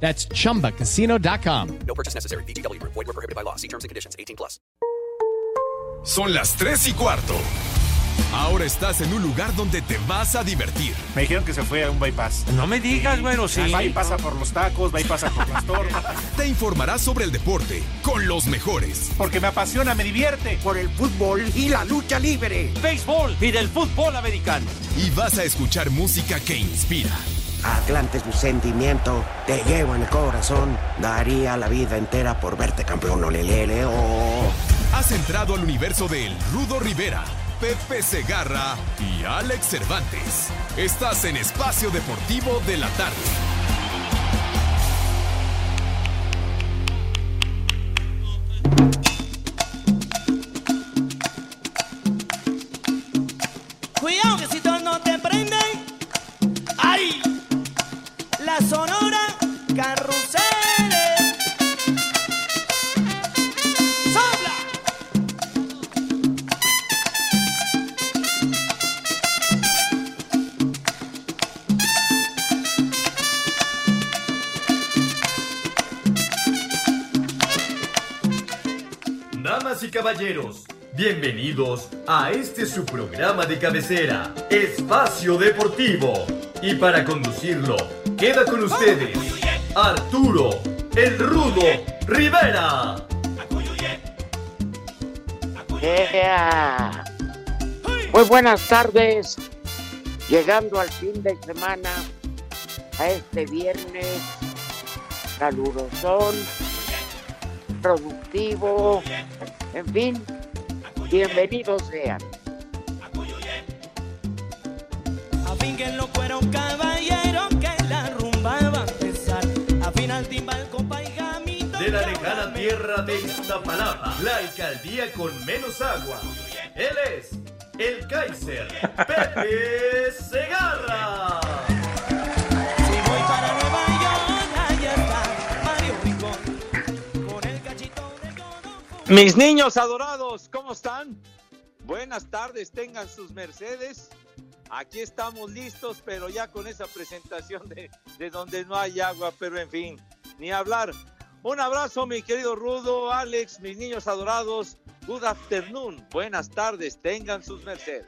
That's chumbacasino.com. No purchase necessary. BGW. Void were prohibited by law. See terms and conditions. 18 plus. Son las 3 y cuarto. Ahora estás en un lugar donde te vas a divertir. Me dijeron que se fue a un bypass. No me digas, bueno, sí. Va y pasa por los tacos, va y pasa por las tortas. Te informarás sobre el deporte con los mejores. Porque me apasiona, me divierte. Por el fútbol y la lucha libre. Béisbol y del fútbol americano. Y vas a escuchar música que inspira. Atlante es mi sentimiento, te llevo en el corazón. Daría la vida entera por verte campeón, olelele, oh. Has entrado al universo de El Rudo Rivera, Pepe Segarra y Alex Cervantes. Estás en Espacio Deportivo de la Tarde. Cuidado caballeros, bienvenidos a este su programa de cabecera, Espacio Deportivo. Y para conducirlo, queda con ustedes Arturo, el Rudo Rivera. Muy buenas tardes, llegando al fin de semana, a este viernes calurosón, productivo, en fin, bienvenidos sean. Fuera un caballero De la lejana tierra de Iztapalapa, la alcaldía con menos agua. Él es el Kaiser, Pepe Segarra. Si voy para Nueva York, allá está Mario Rincón. Con el cachito de todo. Mis niños adorados, ¿cómo están? Buenas tardes, tengan sus Mercedes. Aquí estamos listos, pero ya con esa presentación de, de donde no hay agua, pero en fin, ni hablar. Un abrazo, mi querido Rudo, Alex, mis niños adorados. Good afternoon, buenas tardes, tengan sus Mercedes.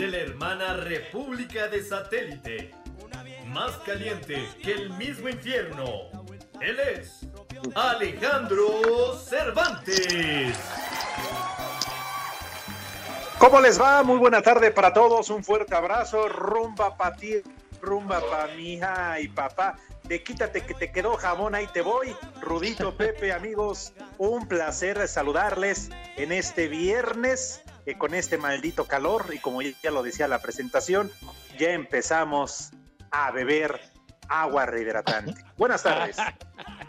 de la hermana República de Satélite. Más caliente que el mismo infierno. Él es Alejandro Cervantes. ¿Cómo les va? Muy buena tarde para todos. Un fuerte abrazo. Rumba para ti, rumba para mi hija y papá. De quítate que te quedó jamón, ahí te voy. Rudito, Pepe, amigos, un placer saludarles en este viernes eh, con este maldito calor y como ya lo decía la presentación, ya empezamos a beber agua rehidratante. Buenas tardes.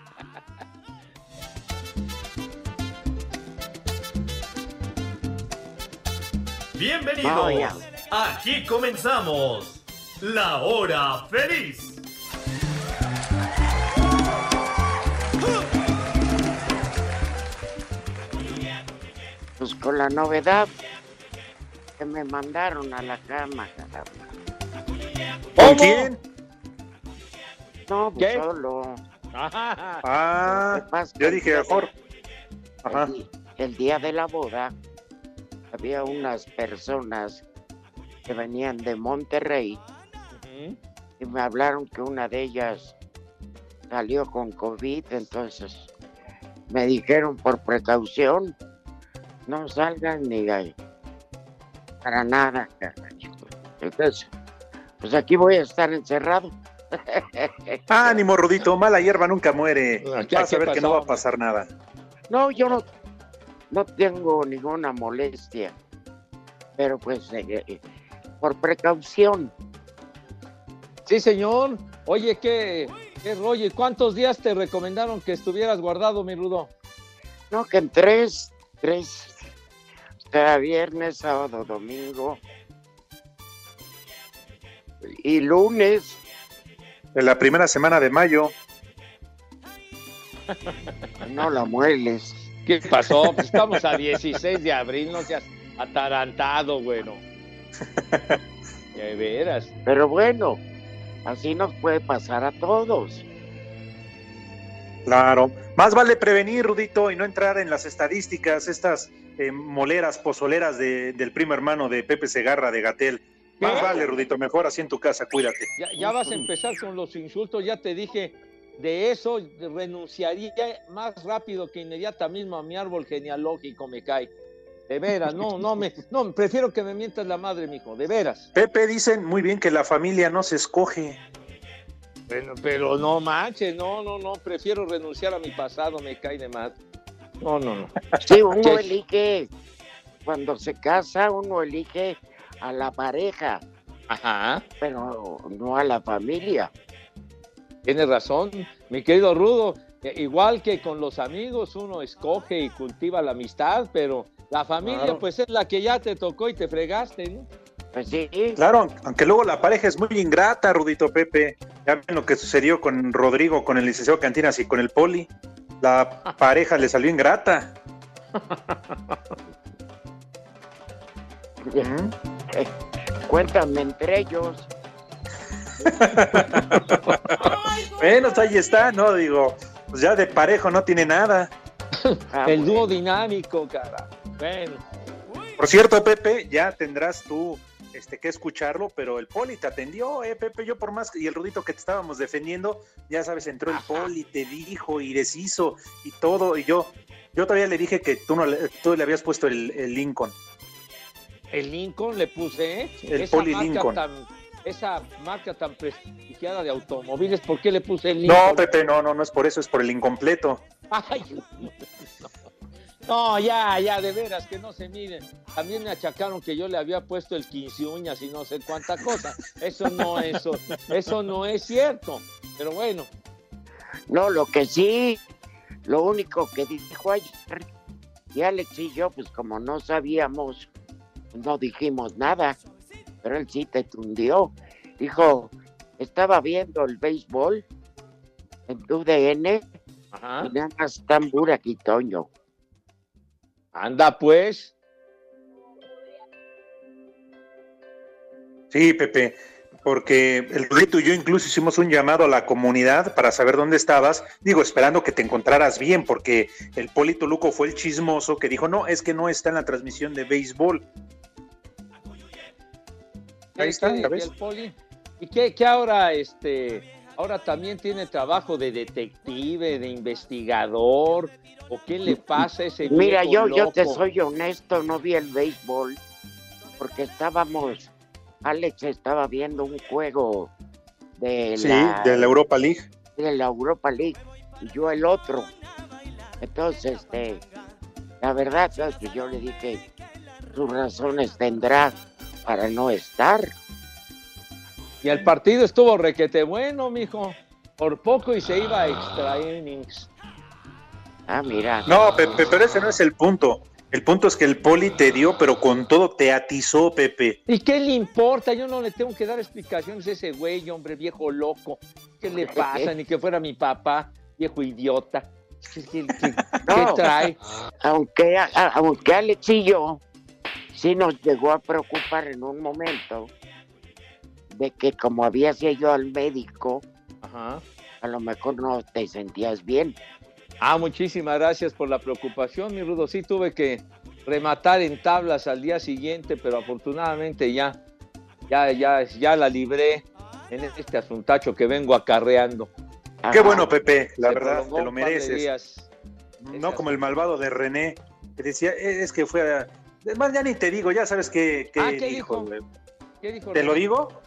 Bienvenidos. Aquí comenzamos. La hora feliz. Pues con la novedad que me mandaron a la cama, caramba. ¿Con quién? No, pues ¿Qué? solo. Ah, yo dije mejor. Ajá. El, el día de la boda había unas personas que venían de Monterrey y me hablaron que una de ellas salió con COVID, entonces me dijeron por precaución, no salgan ni ahí, para nada. Entonces, pues aquí voy a estar encerrado. Ánimo, Rudito, mala hierba nunca muere. ¿Qué- Vas a ver que no va a pasar nada. No, yo no, no tengo ninguna molestia, pero pues eh, eh, por precaución. Sí, señor. Oye, ¿qué, ¿Qué rollo? ¿Y cuántos días te recomendaron que estuvieras guardado, mi Rudo? No, que en tres, tres, o sea, viernes, sábado, domingo y lunes. En la primera semana de mayo. No la mueles. ¿Qué pasó? Pues estamos a 16 de abril, no seas atarantado, bueno. De veras. Pero bueno, así nos puede pasar a todos. Claro. Más vale prevenir, Rudito, y no entrar en las estadísticas, estas eh, moleras, pozoleras de- del primo hermano de Pepe Segarra de Gatel. Más ¿Qué? vale, Rudito, mejor así en tu casa, cuídate. Ya, ya vas a empezar con los insultos, ya te dije, de eso renunciaría más rápido que inmediata mismo a mi árbol genealógico, me cae. De veras, no, no me, no, prefiero que me mientas la madre, mijo, de veras. Pepe dicen muy bien que la familia no se escoge. Bueno, pero no manches, no, no, no, prefiero renunciar a mi pasado, me cae de más. No, no, no. Sí, uno elige, cuando se casa, uno elige a la pareja, Ajá, pero no a la familia. Tienes razón, mi querido Rudo. Eh, Igual que con los amigos, uno escoge y cultiva la amistad, pero la familia, Claro. pues es la que ya te tocó y te fregaste, ¿no? Pues sí, Claro, aunque luego la pareja es muy ingrata, Rudito Pepe. Ya ven lo que sucedió con Rodrigo, con el licenciado Cantinas y con el Poli. La pareja le salió ingrata. Ujú. cuéntame entre ellos. Bueno, pues ahí está, ¿no? Digo, pues ya de parejo no tiene nada. Ah, El dúo dinámico, cara. Bueno, Por cierto, Pepe, ya tendrás tú este, que escucharlo, pero el Poli te atendió, ¿eh, Pepe? Yo por más, y el Rudito que te estábamos defendiendo, ya sabes, entró el Poli, te dijo y deshizo y todo, y yo, yo todavía le dije que tú, no le, tú le habías puesto el, el Lincoln. el Lincoln le puse, ¿eh? El esa Poli Lincoln. tan, esa marca tan prestigiada de automóviles, ¿por qué le puse el No, Lincoln? Pepe, no, no, no es por eso, es por el incompleto. Ay, no, ya, ya, de veras, que no se miren. También me achacaron que yo le había puesto el 15 uñas y no sé cuánta cosa. Eso no, eso, eso no es cierto. Pero bueno, No, lo que sí, lo único que dijo ayer, y Alex y yo, pues como no sabíamos, no dijimos nada, pero él sí te tundió. Dijo, estaba viendo el béisbol en tu DN ajá, y nada más tan aquí, Toño. anda pues. Sí, Pepe, porque el Rudito y yo incluso hicimos un llamado a la comunidad para saber dónde estabas, digo, esperando que te encontraras bien, porque el Poli Toluco fue el chismoso que dijo, no, es que no está en la transmisión de béisbol. ¿Qué- Ahí está, qué- ya ves. el poli? ¿Y qué, qué ahora, este, ahora también tiene trabajo de detective, de investigador? ¿O qué le pasa a ese Mira, viejo yo, yo te soy honesto, no vi el béisbol porque estábamos, Alex estaba viendo un juego de Sí, la, de la Europa League. de la Europa League y yo el otro. Entonces, este, la verdad es que yo le dije, sus razones tendrá para no estar. Y el partido estuvo requete bueno, mijo. Por poco y se iba a extra innings. Ah, mira. No, Pepe, pero ese no es el punto. El punto es que el Poli te dio, pero con todo te atizó, Pepe. ¿Y qué le importa? Yo no le tengo que dar explicaciones a ese güey, hombre, viejo loco. ¿Qué le pasa? Ni que fuera mi papá, viejo idiota. ¿Qué, qué- qué- No. qué trae? Aunque, aunque Alex y yo sí nos llegó a preocupar en un momento de que como habías ido al médico, Ajá. a lo mejor no te sentías bien. Ah, muchísimas gracias por la preocupación, mi Rudo. Sí tuve que rematar en tablas al día siguiente, pero afortunadamente ya, ya, ya, ya la libré en este asuntacho que vengo acarreando. Qué bueno, Pepe, la Se verdad, te lo mereces. días. No como el malvado de René, que decía, "Eh, es que fue a... Además, ya ni te digo, ya sabes qué, qué Ah, ¿qué dijo, dijo? güey. ¿Qué dijo? ¿Te lo digo?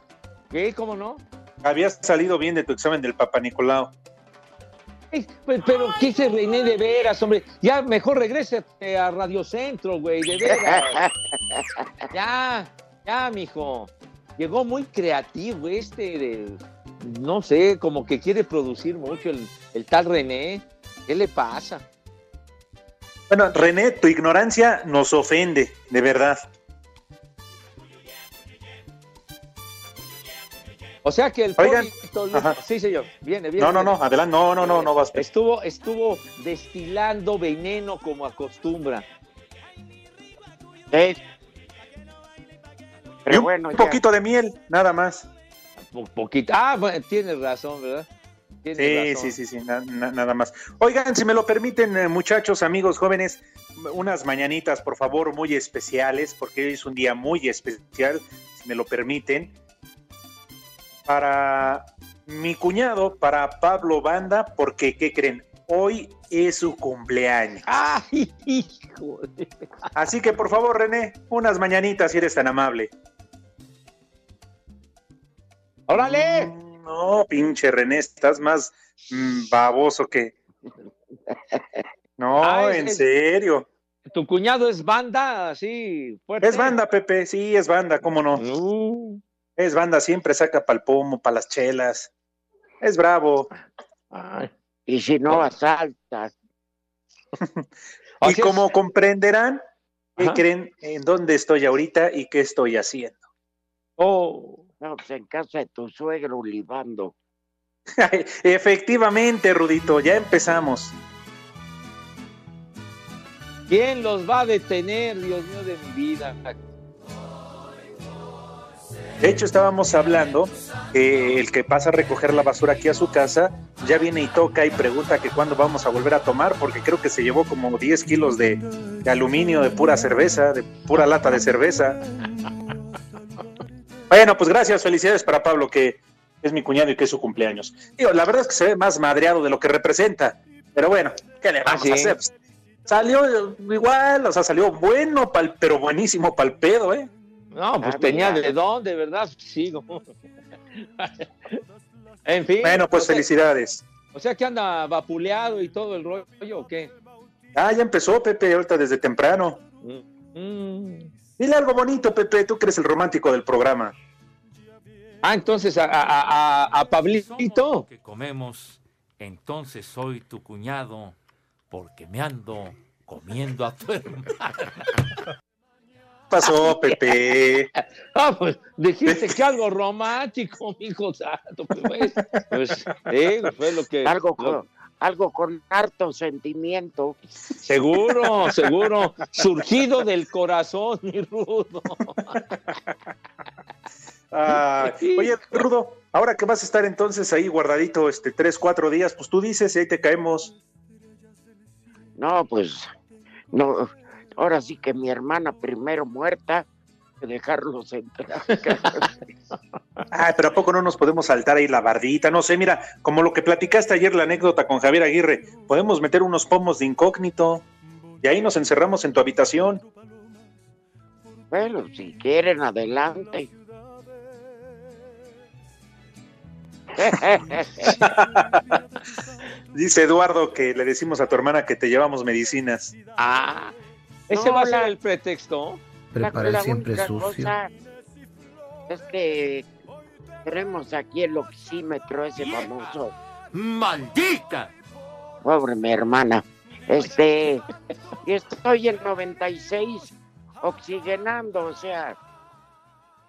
¿Qué? ¿Cómo no? Habías salido bien de tu examen del Papa Nicolau. Pues, pero ¿qué se René de veras, hombre? Ya mejor regrese a Radio Centro, güey, de veras. Ya, ya, mijo. Llegó muy creativo este de, no sé, como que quiere producir mucho el, el tal René. ¿Qué le pasa? Bueno, René, tu ignorancia nos ofende, de verdad. O sea que el Oigan, sí señor, viene, viene. No, no, no, adelante, no, no, no, no vas. Estuvo, estuvo destilando veneno como acostumbra. Y Pero un bueno, ya. poquito de miel, nada más. Po- poquito. Ah, bueno, tienes razón, ¿verdad? Sí, razón. sí, sí, sí, na- na- nada más. Oigan, si me lo permiten, eh, muchachos, amigos jóvenes, unas mañanitas, por favor, muy especiales, porque hoy es un día muy especial, si me lo permiten, para mi cuñado, para Pablo Banda, porque, ¿qué creen? Hoy es su cumpleaños. ¡Ay, hijo! de- Así que, por favor, René, unas mañanitas, si eres tan amable. ¡Órale! No, pinche René, estás más mm, baboso que... No, Ah, en serio. Tu cuñado es banda, así, fuerte. Es banda, Pepe, sí, es banda, cómo no. Uh, Es banda, siempre saca pa'l pomo, para las chelas. Es bravo. ay. Y si no asaltas, y como es- comprenderán, ¿qué Ajá. creen en dónde estoy ahorita y qué estoy haciendo? Oh, pues en casa de tu suegro libando. Efectivamente, Rudito, ya empezamos. ¿Quién los va a detener, Dios mío de mi vida? De hecho, estábamos hablando que el que pasa a recoger la basura aquí a su casa ya viene y toca y pregunta que cuándo vamos a volver a tomar, porque creo que se llevó como 10 kilos de, de aluminio de pura cerveza, de pura lata de cerveza. Bueno, pues gracias, felicidades para Pablo, que es mi cuñado y que es su cumpleaños. Digo, la verdad es que se ve más madreado de lo que representa, pero bueno, ¿qué le vamos ¿sí? a hacer? Pues, salió igual, o sea, salió bueno, pal- pero buenísimo pal pedo, ¿eh? No, pues Ah, tenía mira. de dónde, ¿verdad? Sigo. en fin. Bueno, pues o sea- felicidades. O sea que anda vapuleado y todo el rollo, ¿o qué? Ah, ya empezó, Pepe, ahorita desde temprano. Mm. Dile algo bonito, Pepe, tú que eres el romántico del programa. Ah, entonces a, a, a, a Pablito. que comemos, entonces soy tu cuñado, porque me ando comiendo a tu hermano. ¿Qué pasó, Pepe? Ah, pues dijiste que algo romántico, mijo santo. Pues, pues, eh, fue lo que. Algo lo- con, algo con harto sentimiento. seguro, seguro. Surgido del corazón, mi rudo. Ah, oye, Rudo, ahora que vas a estar entonces ahí guardadito este tres, cuatro días, pues tú dices y ahí te caemos. No, pues, no, ahora sí que mi hermana primero muerta, dejarlos entrar. Ay, pero ¿a poco no nos podemos saltar ahí la bardita? No sé, mira, como lo que platicaste ayer, la anécdota con Javier Aguirre, podemos meter unos pomos de incógnito y ahí nos encerramos en tu habitación. bueno, si quieren, adelante. Dice Eduardo que le decimos a tu hermana que te llevamos medicinas. Ah, ese No, va a ser el pretexto. La- Prepara siempre única sucio. cosa es que tenemos aquí el oxímetro ese famoso. ¡Maldita! Pobre mi hermana. Este, y estoy en 96 oxigenando, o sea,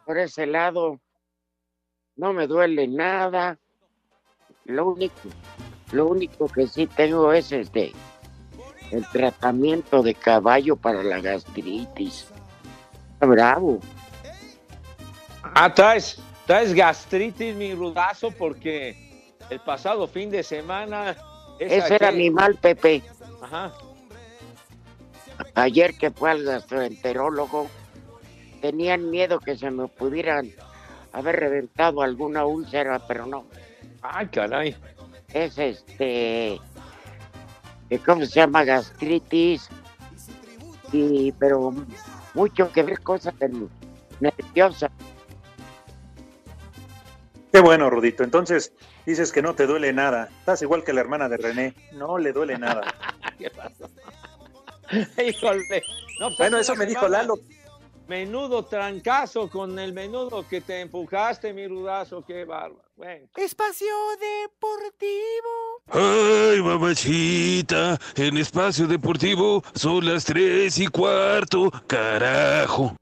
por ese lado no me duele nada. Lo único, lo único que sí tengo es este el tratamiento de caballo para la gastritis. Está bravo. Ah, traes, traes gastritis, mi rudazo, porque el pasado fin de semana. Ese era mi mal, Pepe. Ajá. Ayer que fue al gastroenterólogo, tenían miedo que se me pudieran haber reventado alguna úlcera, pero no. Ay, caray. Es este, eh, ¿cómo se llama? Gastritis. Y, pero mucho que ver cosas de- nerviosas. Qué bueno, Rudito. Entonces dices que no te duele nada. Estás igual que la hermana de René. No le duele nada. ¿Qué pasó? Híjole. No, pues, Bueno, eso me dijo Lalo. Menudo trancazo con el menudo que te empujaste, mi rudazo, qué bárbaro. Bueno. Espacio Deportivo. Ay, mamachita, en espacio deportivo son las tres y cuarto, carajo.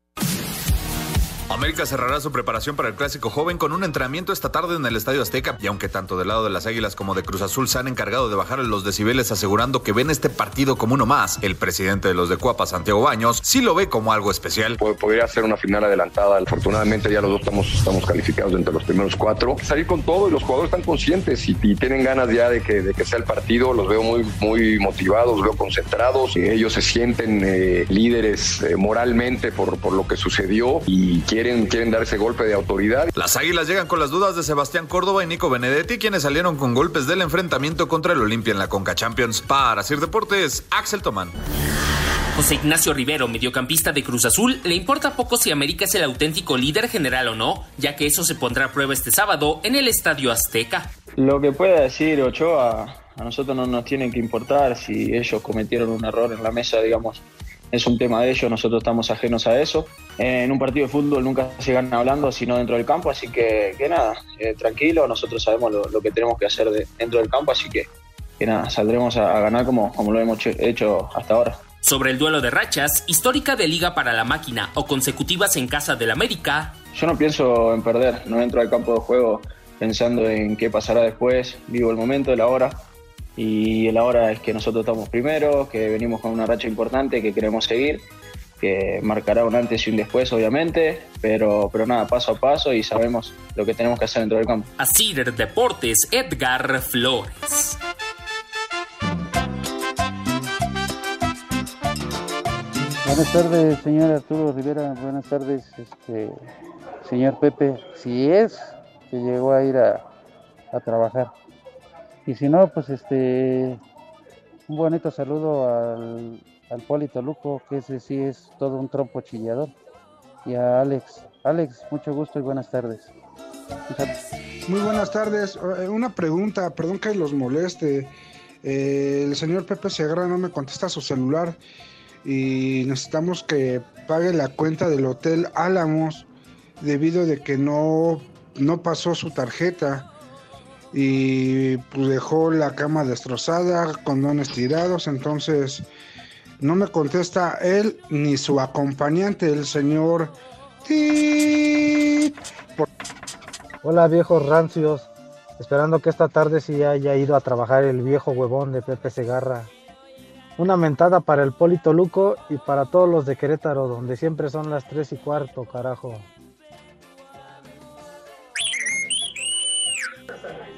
América cerrará su preparación para el clásico joven con un entrenamiento esta tarde en el Estadio Azteca. Y aunque tanto del lado de las Águilas como de Cruz Azul se han encargado de bajar los decibeles asegurando que ven este partido como uno más, el presidente de los de Cuapa, Santiago Baños, sí lo ve como algo especial. Podría ser una final adelantada. Afortunadamente ya los dos estamos, estamos calificados entre los primeros cuatro. Salir con todo y los jugadores están conscientes y, tienen ganas ya de que, de que sea el partido. Los veo muy, muy motivados, los veo concentrados. Ellos se sienten eh, líderes eh, moralmente por, por lo que sucedió y quieren quieren, dar ese golpe de autoridad. Las Águilas llegan con las dudas de Sebastián Córdoba y Nico Benedetti, quienes salieron con golpes del enfrentamiento contra el Olimpia en la Conca Champions. Para Sir Deportes, Axel Tomán. José Ignacio Rivero, mediocampista de Cruz Azul, le importa poco si América es el auténtico líder general o no, ya que eso se pondrá a prueba este sábado en el Estadio Azteca. Lo que pueda decir Ochoa, a nosotros no nos tiene que importar si ellos cometieron un error en la mesa, digamos, es un tema de ellos, nosotros estamos ajenos a eso. En un partido de fútbol nunca se gana hablando, sino dentro del campo, así que, que nada, eh, tranquilo, nosotros sabemos lo, lo, que tenemos que hacer de, dentro del campo, así que, que nada, saldremos a, a ganar como, como lo hemos hecho hasta ahora. Sobre el duelo de rachas, histórica de liga para la máquina o consecutivas en casa del América. Yo no pienso en perder, no entro al campo de juego pensando en qué pasará después, vivo el momento, la hora y la hora es que nosotros estamos primeros, que venimos con una racha importante que queremos seguir, que marcará un antes y un después obviamente, pero, pero nada, paso a paso y sabemos lo que tenemos que hacer dentro del campo. Así Deportes, Edgar Flores. Buenas tardes, señor Arturo Rivera. Buenas tardes, este, señor Pepe. Si es que llegó a ir a, a trabajar. Y si no, pues este, un bonito saludo al, al Polito Luco, que ese sí es todo un trompo chillador. Y a Alex. Alex, mucho gusto y buenas tardes. Muy buenas tardes. Eh, Una pregunta, perdón que los moleste. Eh, el señor Pepe Segarra no me contesta su celular y necesitamos que pague la cuenta del Hotel Álamos debido de que no, no pasó su tarjeta y pues dejó la cama destrozada, condones tirados, entonces no me contesta él ni su acompañante, el señor Tit. Hola viejos rancios, esperando que esta tarde sí haya ido a trabajar el viejo huevón de Pepe Segarra. Una mentada para el Polito Luco y para todos los de Querétaro, donde siempre son las tres y cuarto, carajo.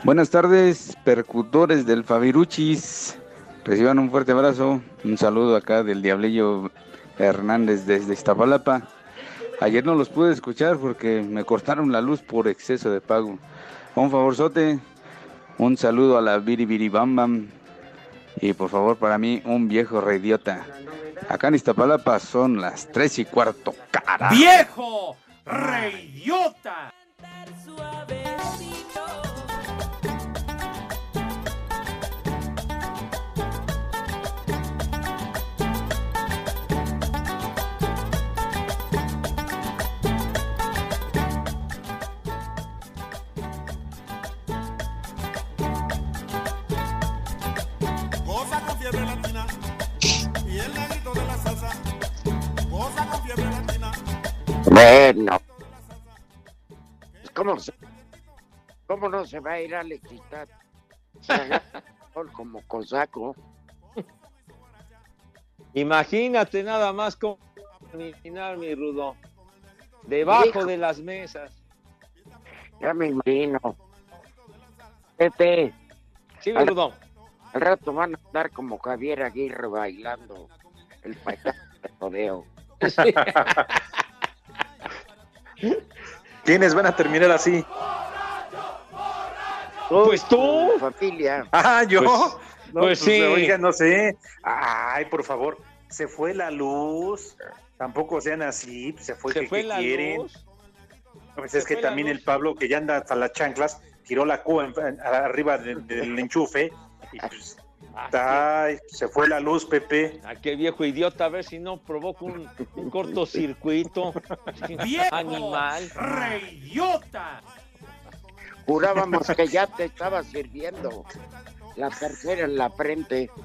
Buenas tardes, percutores del Fabiruchis. Reciban un fuerte abrazo. Un saludo acá del Diablillo Hernández desde Iztapalapa. Ayer no los pude escuchar porque me cortaron la luz por exceso de pago. Un favorzote, un saludo a la Biri Bam Bam. Y por favor, para mí, un viejo reidiota. Acá en Iztapalapa son las tres y cuarto. ¡Carajo! ¡Viejo! ¡Reyota! Bueno. ¿Cómo, se- ¿Cómo no se va a ir a gol como cosaco. Imagínate nada más cómo terminar, mi rudo. Debajo Hijo. de las mesas. Ya me imagino. Pepe. Sí, mi al- rudo. Al rato van a estar como Javier Aguirre bailando el payaso de rodeo. ¿Quiénes van a terminar así? Pues tú. Familia. Ah, yo. Pues- no, pues sí. Oiga, no sé. Ay, por favor. Se fue la luz. Tampoco sean así. Se fue Se que, fue que la quieren. luz. Pues Se es que también luz. el Pablo, que ya anda hasta las chanclas, tiró la cuba en- en- arriba de- del enchufe. Y pues, Ay, se fue la luz, Pepe. Ah, qué viejo idiota, a ver si no provoca un, un cortocircuito. Animal. ¡Reyota! Jurábamos que ya te estaba sirviendo la tercera en la frente.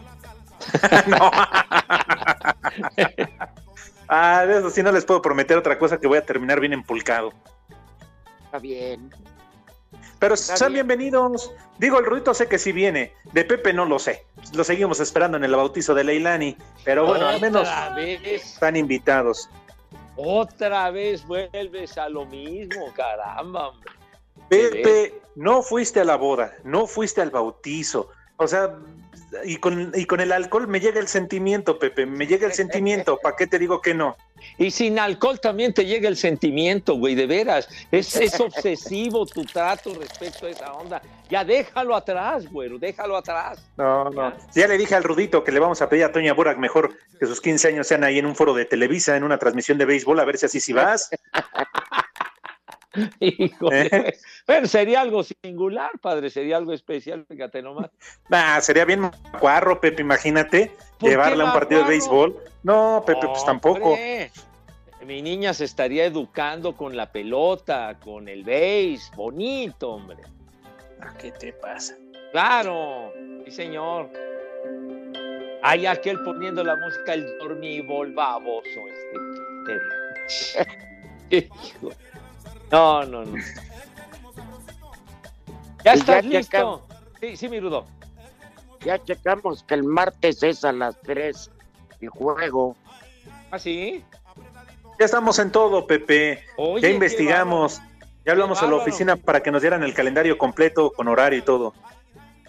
Ah, de eso sí no les puedo prometer otra cosa que voy a terminar bien empulcado. Está bien. Pero sean bien. bienvenidos. Digo, el Rudito sé que sí viene. De Pepe no lo sé. Lo seguimos esperando en el bautizo de Leilani. Pero bueno, al menos vez, están invitados. otra vez vuelves a lo mismo, caramba. hombre. Pepe, no fuiste a la boda, no fuiste al bautizo. O sea, y con, y con el alcohol me llega el sentimiento, Pepe, me llega el sentimiento. ¿Para qué te digo que no? Y sin alcohol también te llega el sentimiento, güey, de veras. Es, es obsesivo tu trato respecto a esa onda. Ya déjalo atrás, güero, déjalo atrás. No, no. Ya le dije al Rudito que le vamos a pedir a Toña Burak mejor que sus 15 años sean ahí en un foro de Televisa, en una transmisión de béisbol, a ver si así sí vas. Híjole. ¿Eh? Bueno, sería algo singular, padre, sería algo especial, fíjate nomás. Nah, sería bien cuarro, Pepe, imagínate, ¿Por qué llevarle a un partido de macuarro? béisbol. No, Pepe, pues tampoco. Hombre, Mi niña se estaría educando con la pelota, con el béis, bonito, hombre. Ah, ¿Qué te pasa? Claro, sí, señor. Hay aquel poniendo la música, el dormibol baboso. Este. No, no, no. Ya estás ya listo. Sí, sí, mi Rudo. Ya checamos que el martes es a las 3 el juego. ¿Ah, sí? Ya estamos en todo, Pepe. Oye, ya qué investigamos. Ya hablamos a la oficina para que nos dieran el calendario completo con horario y todo.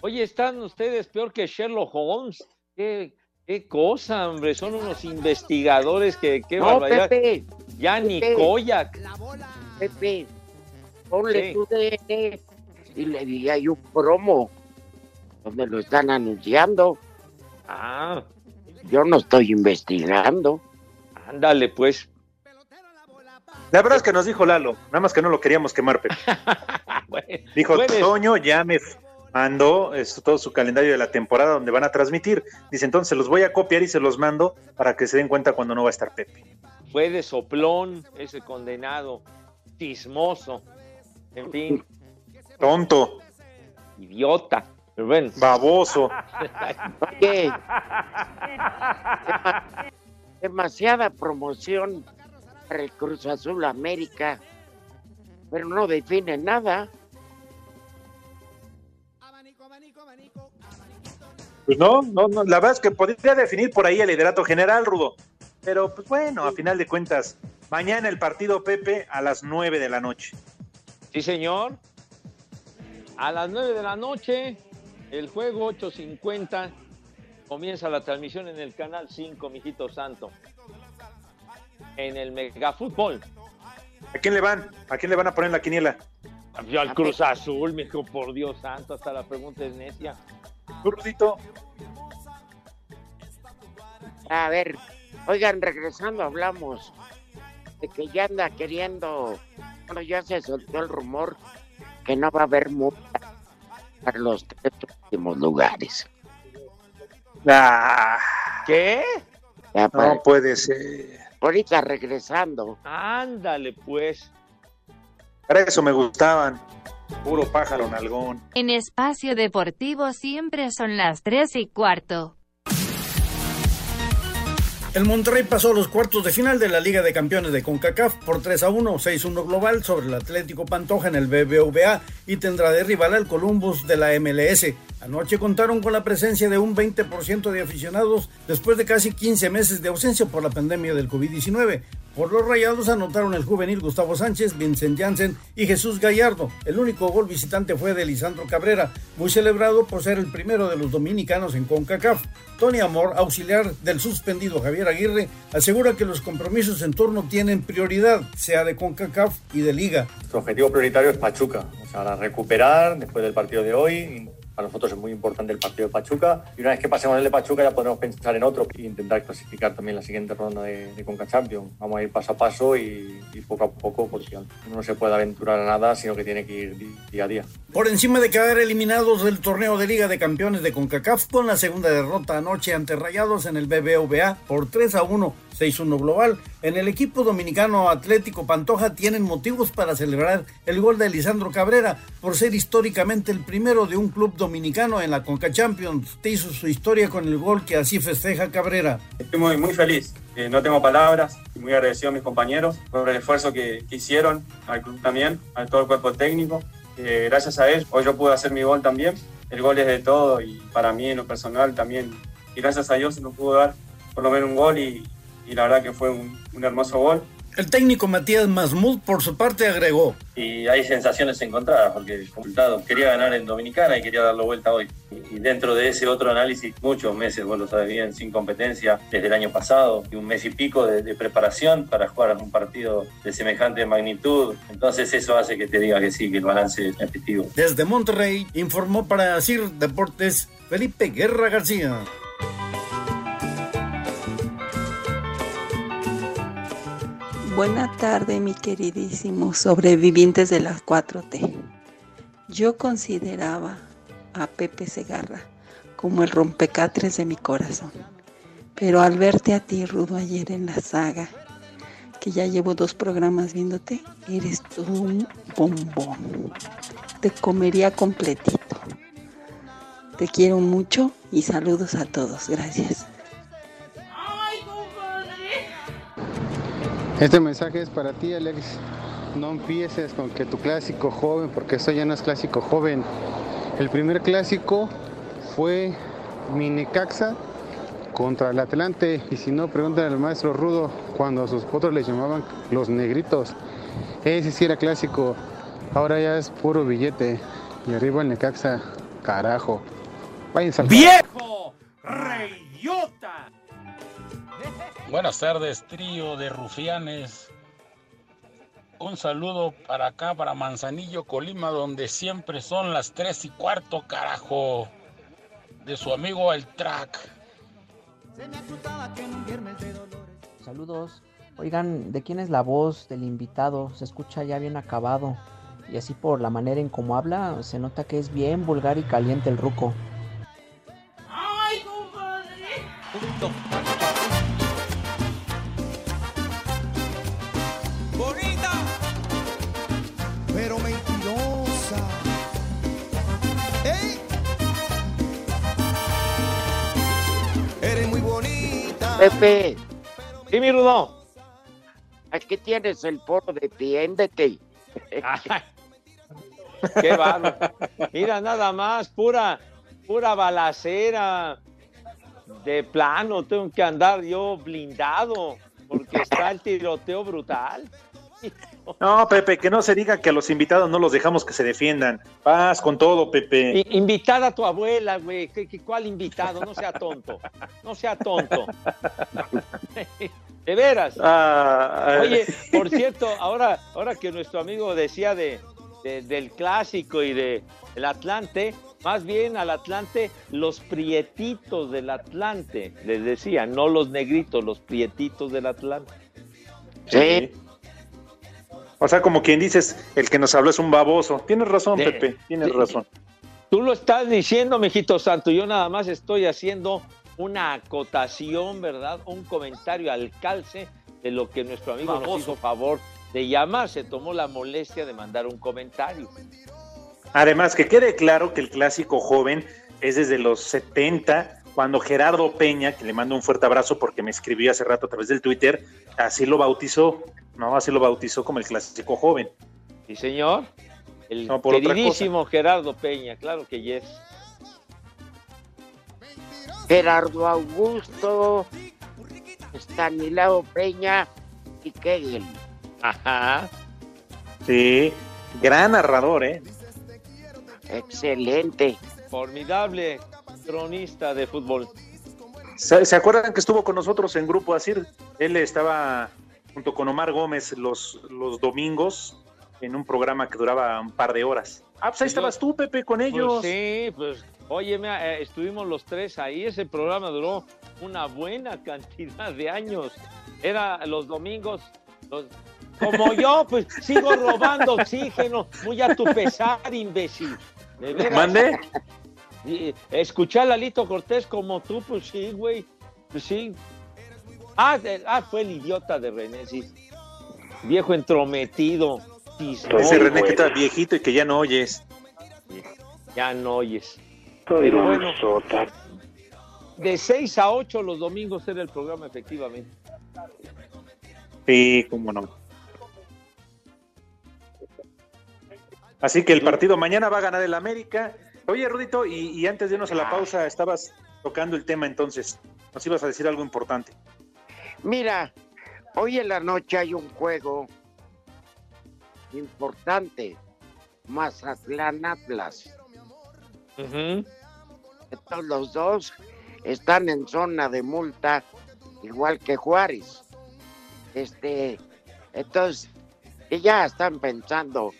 Oye, están ustedes peor que Sherlock Holmes. Qué, qué cosa, hombre. Son unos investigadores que, qué No, barbaridad. Pepe. Ya ni Pepe. Koyak. Pepe, ponle Sí. tu DN y le di ahí un promo donde lo están anunciando. Ah, Yo no estoy investigando. ándale, pues. La verdad es que nos dijo Lalo, nada más que no lo queríamos quemar, Pepe. Dijo, puedes- Toño ya me mandó esto, todo su calendario de la temporada donde van a transmitir. Dice, entonces los voy a copiar y se los mando para que se den cuenta cuando no va a estar Pepe. Fue de soplón ese condenado. Chismoso. En fin, Tonto, idiota. Pero bueno. baboso. Oye, demasiada promoción para el Cruz Azul América, pero no define nada. Pues no, no, no, la verdad es que podría definir por ahí el liderato general, Rudo. Pero pues bueno, a final de cuentas, mañana el partido Pepe a las 9 de la noche. Sí, señor. A las 9 de la noche, el juego 8.50. Comienza la transmisión en el canal 5, mijito santo. En el Mega Fútbol. ¿A quién le van? ¿A quién le van a poner la quiniela? Yo al Cruz Azul, mijo, por Dios santo, hasta la pregunta es necia. ¿Tú, Rudito? A ver, oigan, regresando hablamos de que ya anda queriendo, bueno, ya se soltó el rumor que no va a haber multa para los tres últimos lugares. Ah, ¿Qué? Ya no puede ser. Ahorita regresando. Ándale, pues. Para eso me gustaban. Puro pájaro nalgón. En espacio deportivo siempre son las 3 y cuarto. El Monterrey pasó a los cuartos de final de la Liga de Campeones de CONCACAF por 3 a 1, 6-1 global sobre el Atlético Pantoja en el BBVA y tendrá de rival al Columbus de la MLS. Anoche contaron con la presencia de un 20% de aficionados después de casi 15 meses de ausencia por la pandemia del COVID-19. Por los rayados anotaron el juvenil Gustavo Sánchez, Vincent Janssen y Jesús Gallardo. El único gol visitante fue de Lisandro Cabrera, muy celebrado por ser el primero de los dominicanos en CONCACAF. Tony Amor, auxiliar del suspendido Javier Aguirre, asegura que los compromisos en turno tienen prioridad, sea de CONCACAF y de Liga. Nuestro objetivo prioritario es Pachuca, o sea, recuperar después del partido de hoy, Para nosotros es muy importante el partido de Pachuca y una vez que pasemos el de Pachuca ya podremos pensar en otro e intentar clasificar también la siguiente ronda de, de Conca Champions. Vamos a ir paso a paso y, y poco a poco porque no se puede aventurar a nada, sino que tiene que ir día a día. Por encima de quedar eliminados del torneo de Liga de Campeones de CONCACAF con la segunda derrota anoche ante Rayados en el BBVA por 3 a 1, 6-1 global, en el equipo dominicano Atlético Pantoja tienen motivos para celebrar el gol de Lisandro Cabrera por ser históricamente el primero de un club dominicano en la Conca Champions. Te hizo su historia con el gol que así festeja Cabrera. Estoy muy, muy feliz, eh, no tengo palabras, muy agradecido a mis compañeros por el esfuerzo que, que hicieron, al club también, a todo el cuerpo técnico. Eh, gracias a ellos, hoy yo pude hacer mi gol también. El gol es de todo y para mí en lo personal también. Y gracias a Dios se nos pudo dar por lo menos un gol y, y la verdad que fue un, un hermoso gol. El técnico Matías Masmud por su parte agregó. y hay sensaciones encontradas porque el resultado quería ganar en Dominicana y quería darlo vuelta hoy. Y dentro de ese otro análisis, muchos meses, vos lo sabes bien, sin competencia desde el año pasado y un mes y pico de, de preparación para jugar un partido de semejante magnitud. Entonces eso hace que te diga que sí, que el balance es efectivo. Desde Monterrey informó para CIR Deportes Felipe Guerra García. Buena tarde, mi queridísimos sobrevivientes de las 4T. Yo consideraba a Pepe Segarra como el rompecatres de mi corazón. Pero al verte a ti, Rudo, ayer en la saga, que ya llevo dos programas viéndote, eres todo un bombón. Te comería completito. Te quiero mucho y saludos a todos. Gracias. Este mensaje es para ti, Alex. No empieces con que tu clásico joven, porque esto ya no es clásico joven. El primer clásico fue Minicaxa contra el Atlante. Y si no, pregúntale al maestro Rudo cuando a sus potros les llamaban los negritos. Ese sí era clásico. Ahora ya es puro billete. Y arriba el Necaxa, carajo. Váyanse al ¡Viejo! Buenas tardes, trío de rufianes. Un saludo para acá, para Manzanillo, Colima, donde siempre son las tres y cuarto, carajo. De su amigo el track. Saludos. Oigan, ¿de quién es la voz del invitado? Se escucha ya bien acabado. Y así por la manera en cómo habla, se nota que es bien vulgar y caliente el ruco. ¡Ay, compadre! Pepe. Sí, mi Rudo. Aquí tienes el foro, defiéndete. Qué bárbaro. Mira, nada más, pura, pura balacera. De plano, tengo que andar yo blindado, porque está el tiroteo brutal. No, Pepe, que no se diga que a los invitados no los dejamos que se defiendan. Paz con todo, Pepe. I- Invitada a tu abuela, güey. ¿Qué- qué- ¿Cuál invitado? No sea tonto. No sea tonto. De veras. Ah, Oye, por cierto, ahora, ahora que nuestro amigo decía de, de- del clásico y de el Atlante, más bien al Atlante, los prietitos del Atlante, les decía, no los negritos, los prietitos del Atlante. Sí. O sea, como quien dices, el que nos habló es un baboso. Tienes razón, De- Pepe, tienes de- razón. Tú lo estás diciendo, mijito santo, yo nada más estoy haciendo una acotación, ¿verdad? Un comentario al calce de lo que nuestro amigo nos hizo favor de llamar, se tomó la molestia de mandar un comentario. Además, que quede claro que el clásico joven es desde los 70, cuando Gerardo Peña, que le mando un fuerte abrazo porque me escribió hace rato a través del Twitter, así lo bautizó, ¿no? Así lo bautizó como el clásico joven. Sí, señor. El No, queridísimo Gerardo Peña, claro que yes. Gerardo Augusto, Stanislao Peña y Kegel. Ajá. Sí, gran narrador, ¿eh? Excelente. Formidable cronista de fútbol. ¿Se, se acuerdan que estuvo con nosotros en Grupo Asir? Él estaba junto con Omar Gómez los, los domingos en un programa que duraba un par de horas. Ah, pues ahí estabas tú, Pepe, con ellos. Pues sí, pues, oye, mira, eh, estuvimos los tres ahí. Ese programa duró una buena cantidad de años. Era los domingos, los- como yo, pues sigo robando oxígeno, muy a tu pesar, imbécil. De veras. Escuchar a Lalito Cortés como tú, pues sí, güey. Pues sí. Ah, de- ah, fue el idiota de René, sí. Viejo entrometido. chismoso, Ese René que está viejito y que ya no oyes. Ya no oyes. Pero bueno, de 6 a 8 los domingos era el programa, efectivamente. Sí, cómo no. Así que el partido mañana va a ganar el América. Oye, Rudito, y, y antes de irnos a la pausa, estabas tocando el tema entonces. Nos ibas a decir algo importante. Mira, hoy en la noche hay un juego importante. Mazatlán Atlas. Estos los dos están en zona de multa, igual que Juárez. Este, entonces, y ya están pensando,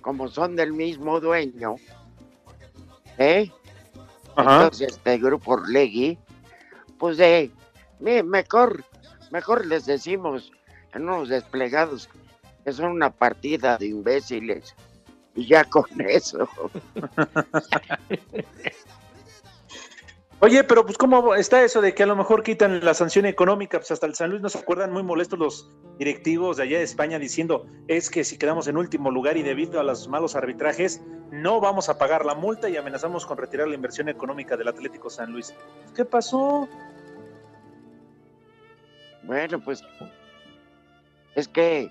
como son del mismo dueño, ¿eh? Ajá. Entonces, este grupo Orlegui, pues de, mi- mejor, mejor les decimos en unos desplegados que son una partida de imbéciles. Y ya con eso. Oye, pero pues cómo está eso de que a lo mejor quitan la sanción económica, pues hasta el San Luis no se acuerdan muy molestos los directivos de allá de España diciendo es que si quedamos en último lugar y debido a los malos arbitrajes no vamos a pagar la multa y amenazamos con retirar la inversión económica del Atlético San Luis. ¿Qué pasó? Bueno, pues es que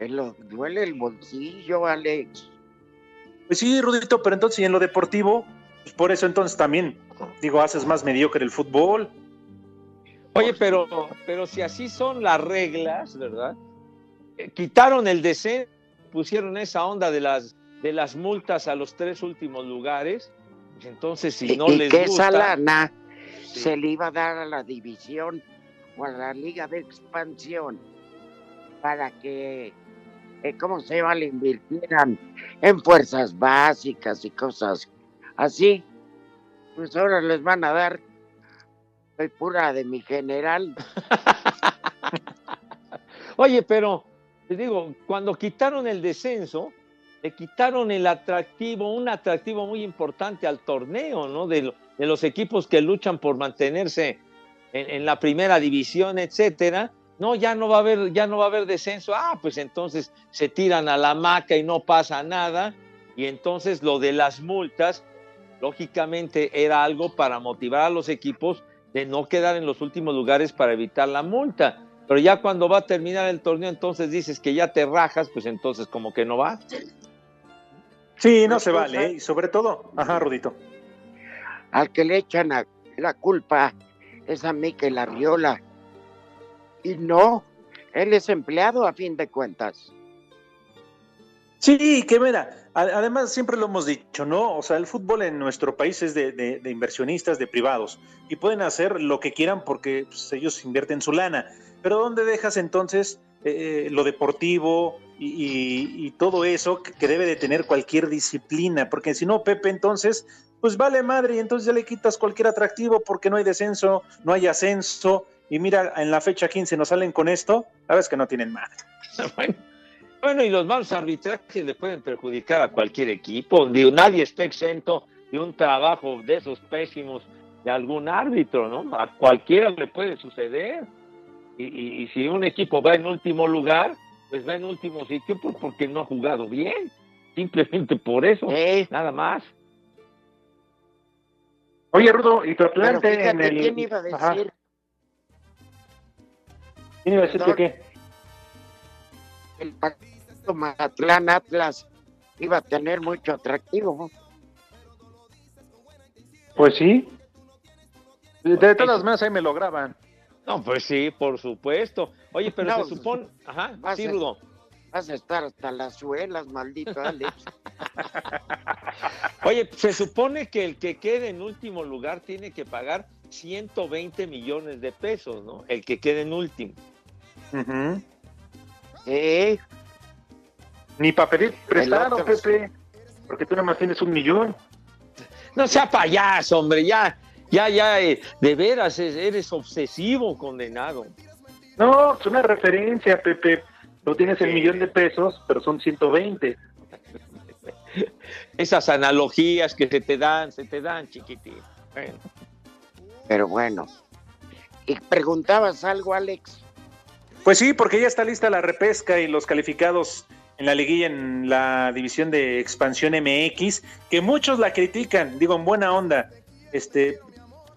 lo duele el bolsillo, Alex. Pues sí, Rudito, pero entonces y en lo deportivo, pues por eso entonces también digo haces más mediocre el fútbol. Oye, pero, pero si así son las reglas, ¿verdad? Eh, quitaron el descenso, pusieron esa onda de las, de las multas a los tres últimos lugares. pues Entonces, si no y les que gusta. esa lana se le iba a dar a la división o a la liga de expansión para que, eh, ¿cómo se llama? Le invirtieran en fuerzas básicas y cosas así. Pues ahora les van a dar, soy pura de mi general. Oye, pero te digo, cuando quitaron el descenso, le quitaron el atractivo, un atractivo muy importante al torneo, ¿no? De, lo- de los equipos que luchan por mantenerse en, en la primera división, etcétera. No, ya no va a haber, ya no va a haber descenso. Ah, pues entonces se tiran a la maca y no pasa nada. Y entonces lo de las multas, lógicamente era algo para motivar a los equipos de no quedar en los últimos lugares para evitar la multa. Pero ya cuando va a terminar el torneo, entonces dices que ya te rajas, pues entonces como que no va. Sí, no se vale, ¿eh? y sobre todo, ajá, Rudito. Al que le echan a- la culpa es a Mikel Arriola. Y no, él es empleado a fin de cuentas. Sí, que mira, además siempre lo hemos dicho, ¿no? O sea, el fútbol en nuestro país es de, de- de inversionistas, de privados, y pueden hacer lo que quieran porque pues, ellos invierten su lana. Pero ¿dónde dejas entonces eh, lo deportivo y, y- y todo eso que, debe de tener cualquier disciplina? Porque si no, Pepe, entonces, pues vale madre, y entonces ya le quitas cualquier atractivo porque no hay descenso, no hay ascenso, y mira, en la fecha 15 nos salen con esto, la verdad es que no tienen madre. Bueno, y los malos arbitrajes le pueden perjudicar a cualquier equipo. Digo, nadie está exento de un trabajo de esos pésimos de algún árbitro, ¿no? A cualquiera le puede suceder. Y, y- y si un equipo va en último lugar, pues va en último sitio por- porque no ha jugado bien. Simplemente por eso, nada más. Oye, Rudo, y tu Pero Atlante fíjate, en el... ¿quién iba a decir? Ajá. ¿Quién iba a decir que qué? El partido Mazatlán Atlas iba a tener mucho atractivo. Pues sí. De, todas maneras, ahí me lo graban. No, pues sí, por supuesto. Oye, pero No, se supone... Ajá, vas sí, a- Rudo. Vas a estar hasta las suelas, maldito Alex. Oye, se supone que el que quede en último lugar tiene que pagar 120 millones de pesos, ¿no? El que quede en último. Sí. Ni para pedir prestado, otro- Pepe. Porque tú nada más tienes un millón. No sea payaso, hombre, ya, ya, ya, eh, de veras es- eres obsesivo, condenado. No, es una referencia, Pepe. No tienes el millón de pesos, pero son 120. Esas analogías que se te dan, se te dan, chiquitín. Bueno. Pero bueno. ¿Y preguntabas algo, Alex? Pues sí, porque ya está lista la repesca y los calificados en la liguilla en la división de expansión MX, que muchos la critican, digo en buena onda. Este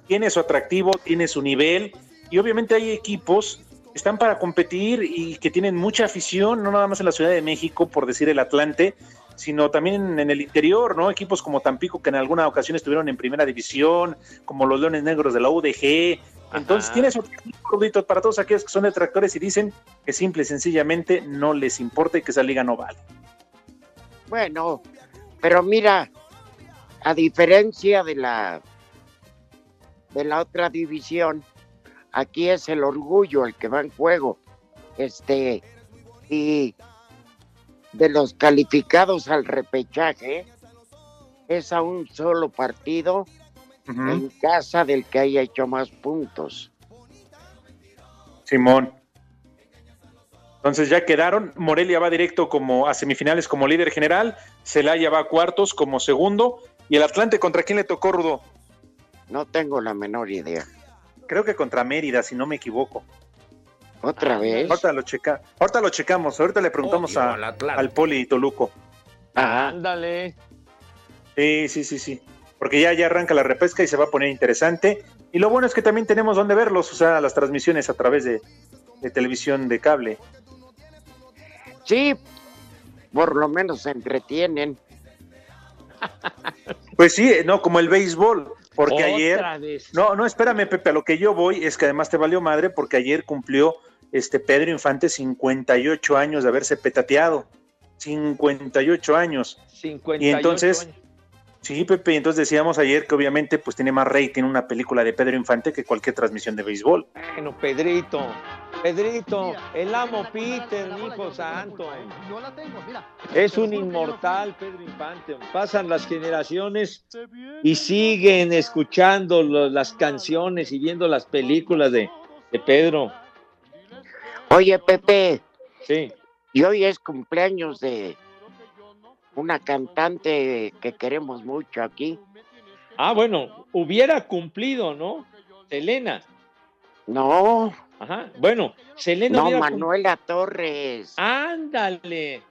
tiene su atractivo, tiene su nivel y obviamente hay equipos que están para competir y que tienen mucha afición, no nada más en la Ciudad de México, por decir el Atlante, sino también en el interior, ¿no? Equipos como Tampico que en alguna ocasión estuvieron en primera división, como los Leones Negros de la UDG. Entonces Ajá. tiene su gordito para todos aquellos que son detractores y dicen que simple y sencillamente no les importa y que esa liga no vale. Bueno, pero mira, a diferencia de la de la otra división, aquí es el orgullo el que va en juego. Este y de los calificados al repechaje es a un solo partido en casa del que haya hecho más puntos. Simón. Entonces ya quedaron. Morelia va directo como a semifinales como líder general. Celaya va a cuartos como segundo. ¿Y el Atlante contra quién le tocó, Rudo? No tengo la menor idea. Creo que contra Mérida, si no me equivoco. ¿Otra vez? Ahorita lo, checa, ahorita lo checamos. Ahorita le preguntamos a- al Poli Toluco. Ándale. Sí, sí, sí, sí. Porque ya, ya arranca la repesca y se va a poner interesante. Y lo bueno es que también tenemos donde verlos, o sea, las transmisiones a través de, de televisión de cable. Sí, por lo menos se entretienen. Pues sí, no, como el béisbol, porque Otra ayer... vez. No, no, espérame, Pepe, a lo que yo voy es que además te valió madre porque ayer cumplió este Pedro Infante 58 años de haberse petateado. 58 años. 58 Y entonces, años. Sí, Pepe, entonces decíamos ayer que obviamente pues tiene más rating una película de Pedro Infante que cualquier transmisión de béisbol. Bueno, Pedrito, Pedrito, el amo Peter, mi hijo santo. Yo la tengo, mira. Es un inmortal, Pedro Infante. Pasan las generaciones y siguen escuchando las canciones y viendo las películas de, de Pedro. Oye, Pepe. Sí. Y hoy es cumpleaños de una cantante que queremos mucho aquí. Ah, bueno, hubiera cumplido, ¿no? Selena. No. Ajá. Bueno, Selena No, cum- Manuela Torres. Ándale.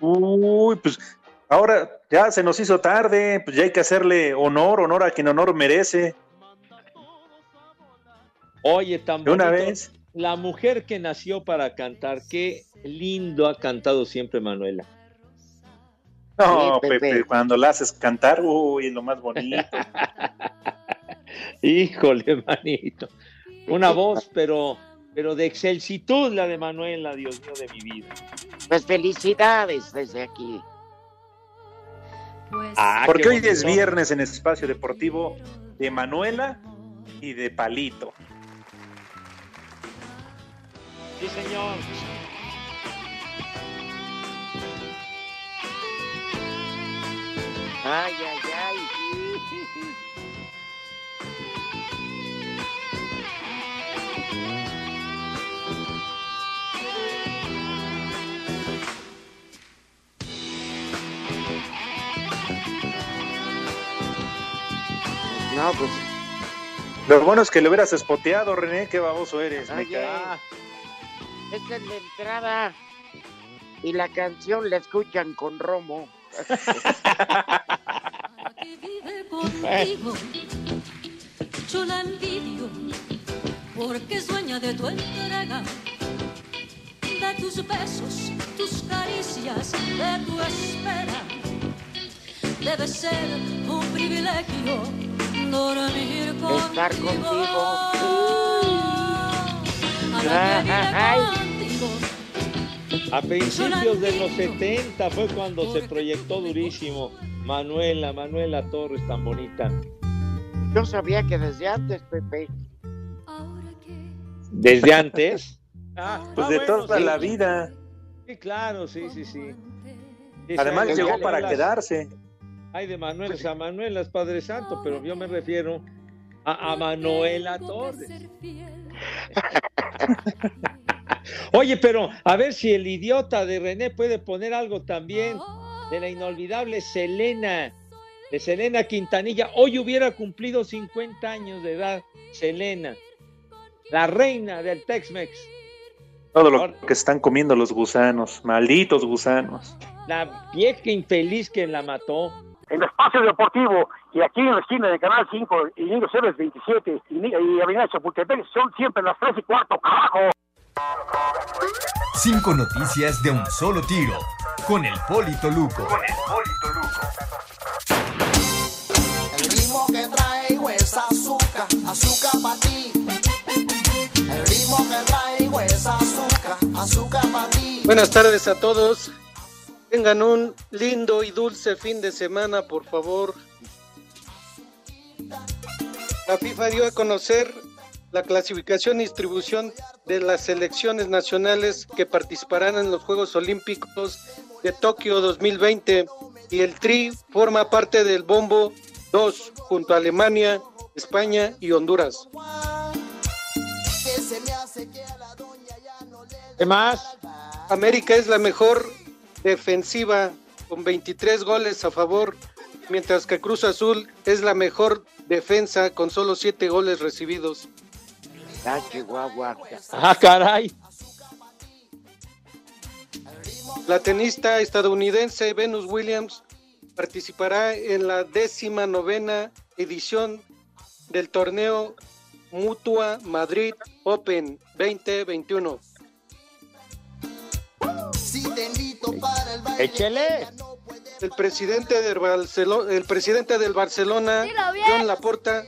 Uy, pues ahora ya se nos hizo tarde, pues ya hay que hacerle honor, honor a quien honor merece. Oye, tan De una vez. La mujer que nació para cantar, qué lindo ha cantado siempre Manuela. No, Sí, Pepe. Pepe, cuando la haces cantar, uy, es lo más bonito. Híjole, manito. Una voz, pero, pero de excelsitud la de Manuela, Dios mío de mi vida. Pues felicidades desde aquí. Ah, Porque hoy es viernes en Espacio Deportivo de Manuela y de Palito. Sí, señor. Ay, ay, ay. No, pues Lo bueno es que le hubieras espoteado, René, qué baboso eres. me cae. esta es la entrada. Y la canción la escuchan con Romo. Contigo. Yo la envidio porque es dueña de tu entrega, de tus besos, tus caricias, de tu espera. Debe ser un privilegio dormir contigo. Estar contigo. A la que vive contigo. A principios de los 70 fue cuando se proyectó durísimo. Manuela, Manuela Torres, tan bonita. Yo sabía que desde antes, Pepe. ¿Desde antes? Pues de toda la vida. Sí, claro, sí, sí, sí. Además llegó para quedarse. Hay de Manuelas a Manuelas, Padre Santo, pero yo me refiero a, a Manuela Torres. Oye, pero a ver si el idiota de René puede poner algo también de la inolvidable Selena, de Selena Quintanilla. Hoy hubiera cumplido 50 años de edad, Selena, la reina del Tex-Mex, Todo lo que están comiendo los gusanos, malditos gusanos. la vieja infeliz que la mató. en Espacio Deportivo y aquí en la esquina de Canal 5 y Niño Ceres 27 y, y Avenida Chapultepec son siempre las 3 y cuarto, carajo. Cinco noticias de un solo tiro. Con el Polito Luco. El ritmo que traigo es azúcar, azúcar para ti. El ritmo que traigo es azúcar, azúcar para ti. Buenas tardes a todos. Tengan un lindo y dulce fin de semana, por favor. La FIFA dio a conocer la clasificación y distribución de las selecciones nacionales que participarán en los Juegos Olímpicos de Tokio 2020 y el Tri forma parte del Bombo 2 junto a Alemania, España y Honduras. Que se me hace que a la ¿Qué más? América es la mejor defensiva con 23 goles a favor, mientras que Cruz Azul es la mejor defensa con solo 7 goles recibidos. Ah, Chihuahua. Ah, caray. La tenista estadounidense Venus Williams participará en la décima novena edición del torneo Mutua Madrid Open 2021. Si te invito para el baile. Échele. El presidente del Barcelona, el presidente del Barcelona. John Laporta,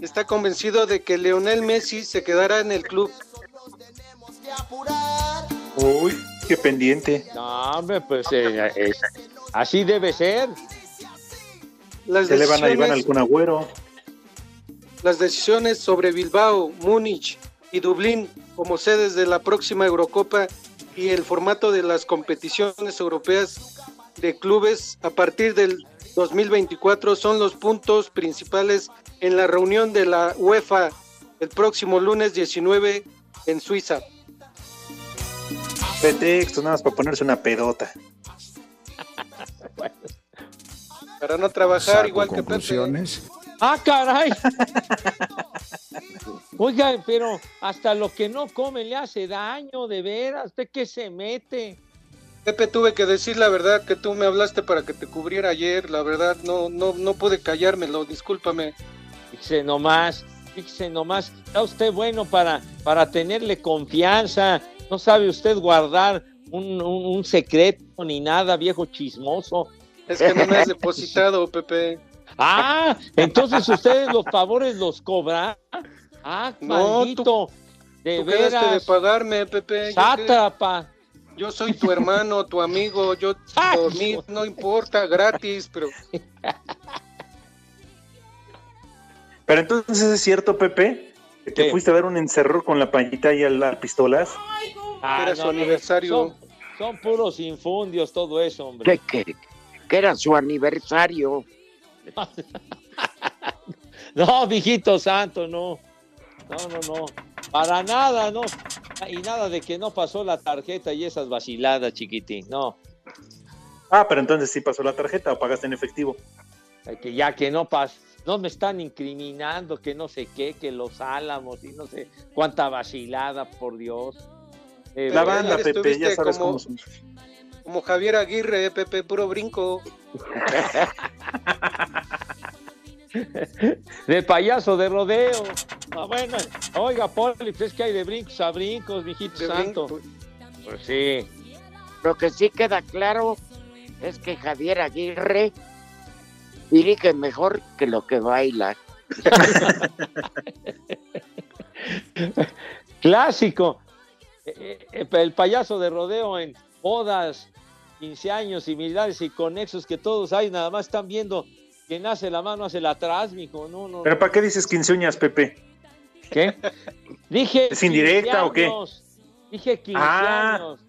está convencido de que Leonel Messi se quedará en el club. Uy, qué pendiente. No, hombre, pues eh, es- así debe ser. Las Se le van a decisiones- algún agüero. Las decisiones sobre Bilbao, Múnich y Dublín como sedes de la próxima Eurocopa y el formato de las competiciones europeas de clubes a partir del 2024 son los puntos principales en la reunión de la UEFA el próximo lunes 19 en Suiza. Pretextos, nada más para ponerse una pedota. Para no trabajar igual que Pepe. Ah, caray. Oiga, pero hasta lo que no come le hace daño, de veras. ¿Usted qué se mete? Pepe, tuve que decir la verdad que tú me hablaste para que te cubriera ayer. La verdad, no, no, no pude callármelo, discúlpame. Fíjese nomás, fíjese nomás. Está usted bueno para, para tenerle confianza. No sabe usted guardar un, un- un secreto ni nada, viejo chismoso. Es que no me has depositado, Pepe. Ah, entonces ustedes los favores los cobran. Ah, No, maldito. de Tú de pagarme, Pepe. Yo, Sátrapa. que- yo soy tu hermano, tu amigo. Yo, por mí no importa, gratis, pero Pero entonces es cierto, Pepe, que te fuiste a ver un encerror con la pañita y las pistolas. Ah, era no, su no, aniversario. Son, son puros infundios todo eso, hombre. ¿Qué, qué? Que era su aniversario. No, mijito santo, no. No, no, no. Para nada, no. Y nada de que no pasó la tarjeta y esas vaciladas, chiquitín. No. Ah, pero entonces sí pasó la tarjeta o pagaste en efectivo. Eh, Que ya que no pas, no me están incriminando, que no sé qué, que los álamos y no sé cuánta vacilada, por Dios. Eh, La banda, ayer Pepe, ya sabes como- cómo son. como Javier Aguirre, Pepe, puro brinco. de payaso de rodeo. Ah, bueno, oiga, Poli, pues es que hay de brincos a brincos, mijito De santo. Pues sí. Lo que sí queda claro es que Javier Aguirre dirige mejor que lo que baila. Clásico. Eh, eh, el payaso de rodeo en bodas, 15 años, similares y conexos que todos hay, nada más están viendo quien hace la mano, hace la atrás, mijo. No, no. ¿Pero para qué dices 15 uñas, Pepe? ¿Qué? Dije. ¿Es indirecta 15 o qué? Dije 15 Ah. años.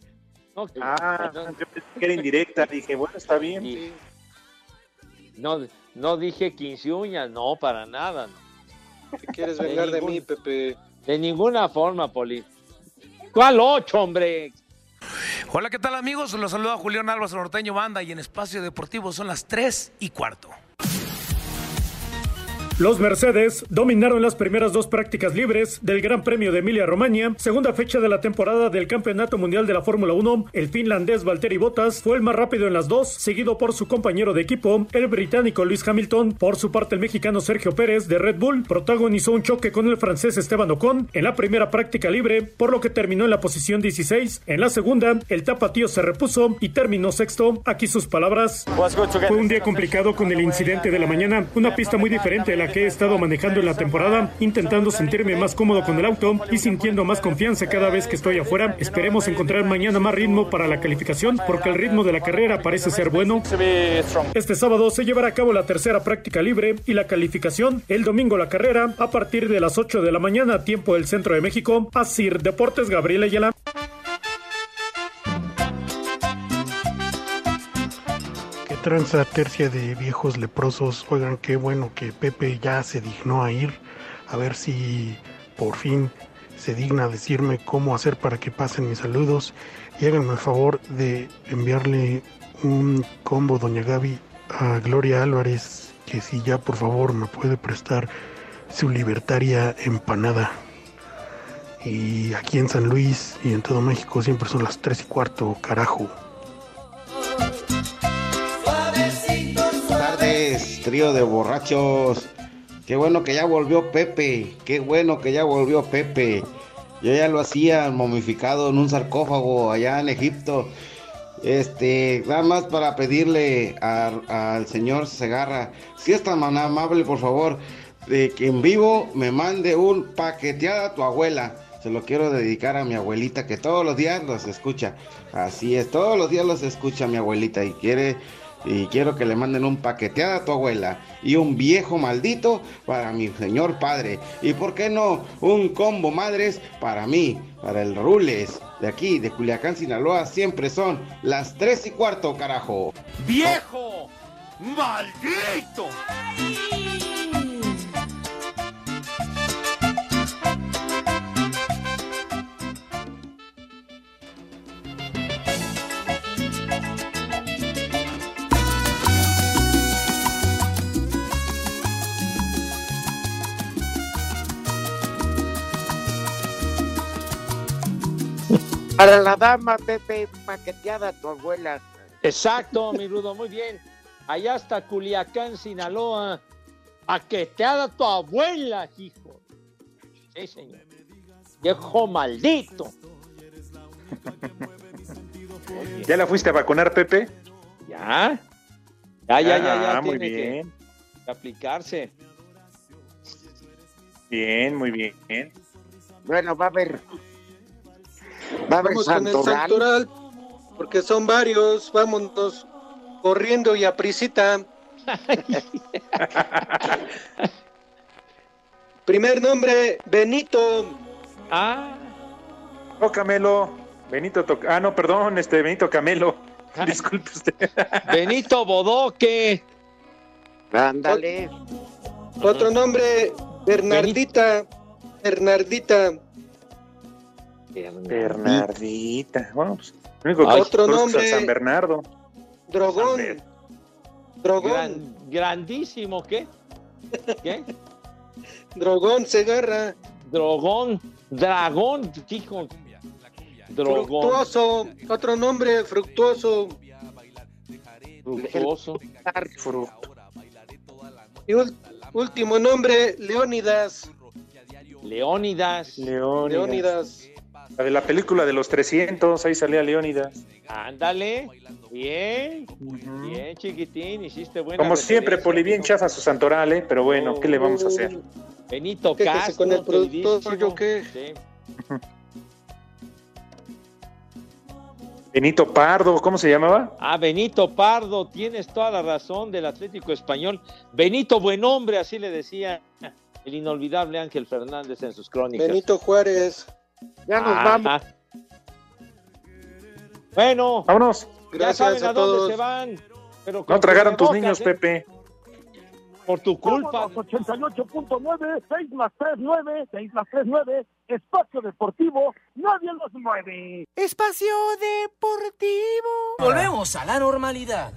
Ah, yo pensé que era indirecta. Dije, bueno, está bien. sí. No, no dije 15 uñas, no, para nada. No. ¿Te quieres vengar de mí, Pepe? De ninguna forma, Poli. ¿Cuál ocho, hombre? Hola, ¿qué tal amigos? Los saluda Julián Álvarez Norteño Banda y en Espacio Deportivo son las 3 y cuarto. Los Mercedes dominaron las primeras dos prácticas libres del Gran Premio de Emilia Romagna, segunda fecha de la temporada del Campeonato Mundial de la Fórmula 1. El finlandés Valtteri Bottas fue el más rápido en las dos, seguido por su compañero de equipo, el británico Luis Hamilton. Por su parte, el mexicano Sergio Pérez de Red Bull protagonizó un choque con el francés Esteban Ocon en la primera práctica libre, por lo que terminó en la posición 16. En la segunda, el tapatío se repuso y terminó sexto. Aquí sus palabras. Fue un día complicado con el incidente de la mañana, una pista muy diferente a la que he estado manejando en la temporada, intentando sentirme más cómodo con el auto y sintiendo más confianza cada vez que estoy afuera. Esperemos encontrar mañana más ritmo para la calificación porque el ritmo de la carrera parece ser bueno. Este sábado se llevará a cabo la tercera práctica libre y la calificación. El domingo la carrera a partir de las 8 de la mañana, tiempo del centro de México. Asir Deportes Gabriel Ayala. Tranza tercia de viejos leprosos. Oigan, qué bueno que Pepe ya se dignó a ir. A ver si por fin se digna decirme cómo hacer para que pasen mis saludos. Y háganme el favor de enviarle un combo, doña Gaby, a Gloria Álvarez. Que si ya por favor me puede prestar su libertaria empanada. Y aquí en San Luis y en todo México siempre son las 3 y cuarto, carajo. Trío de borrachos. Qué bueno que ya volvió Pepe. Qué bueno que ya volvió Pepe. Yo ya lo hacía momificado en un sarcófago allá en Egipto. Este, nada más para pedirle al señor Segarra, si es tan amable, por favor, de que en vivo me mande un paqueteada a tu abuela. Se lo quiero dedicar a mi abuelita que todos los días los escucha. Así es, todos los días los escucha mi abuelita y quiere y quiero que le manden un paqueteada a tu abuela y un viejo maldito para mi señor padre. Y por qué no, un combo madres para mí, para el Rules de aquí, de Culiacán, Sinaloa. Siempre son las tres y cuarto, carajo. ¡Viejo! ¡Maldito! Para la dama, Pepe, paqueteada tu abuela. Exacto, mi Rudo, muy bien. Allá está Culiacán, Sinaloa. Paqueteada tu abuela, hijo. Sí, señor. Viejo maldito. ¿Ya la fuiste a vacunar, Pepe? Ya. Ya, ya, ya, ya. Ah, muy tiene que- bien. que aplicarse. Bien, muy bien. Bueno, va a haber. Va a haber Vamos con el santoral. porque son varios. Vámonos corriendo y a prisita. Primer nombre, Benito. Ah. Oh, Camelo. Benito Toc- Ah, no, perdón, este Benito Camelo. Disculpe usted. Benito Bodoque. Ándale. Otro nombre, Bernardita. Bernardita. Bernardita. Bueno, pues, único que otro nombre. San Bernardo. Drogón. Drogón. Gran- grandísimo, ¿qué? ¿Qué? Drogón Segarra. Drogón. Dragón, hijo. Drogón. Fructuoso. Otro nombre, fructuoso. Fructuoso. Y ul- último nombre, Leónidas. Leónidas. Leónidas. La de la película de los 300, ahí salía Leónidas. Ándale. Bien. Bien, chiquitín. Hiciste buena Como siempre. Poli, bien chafa su santoral, ¿eh? Pero bueno, ¿qué le vamos a hacer? Benito Castro. con el productor. ¿yo qué? Sí. Benito Pardo, ¿cómo se llamaba? Ah, Benito Pardo, tienes toda la razón del Atlético Español. Benito Buen Hombre, así le decía el inolvidable Ángel Fernández en sus crónicas. Benito Juárez. Ya nos Ah, vamos. Bueno, vámonos. ya Gracias saben a a, dónde todos. se van. Pero No tragaron tus cubrebocas, niños, ¿eh? Pepe. Por tu culpa. 88.9, 6 más 3, 9, 6 más 3, 9, Espacio Deportivo, nadie los mueve. Espacio Deportivo. Volvemos a la normalidad.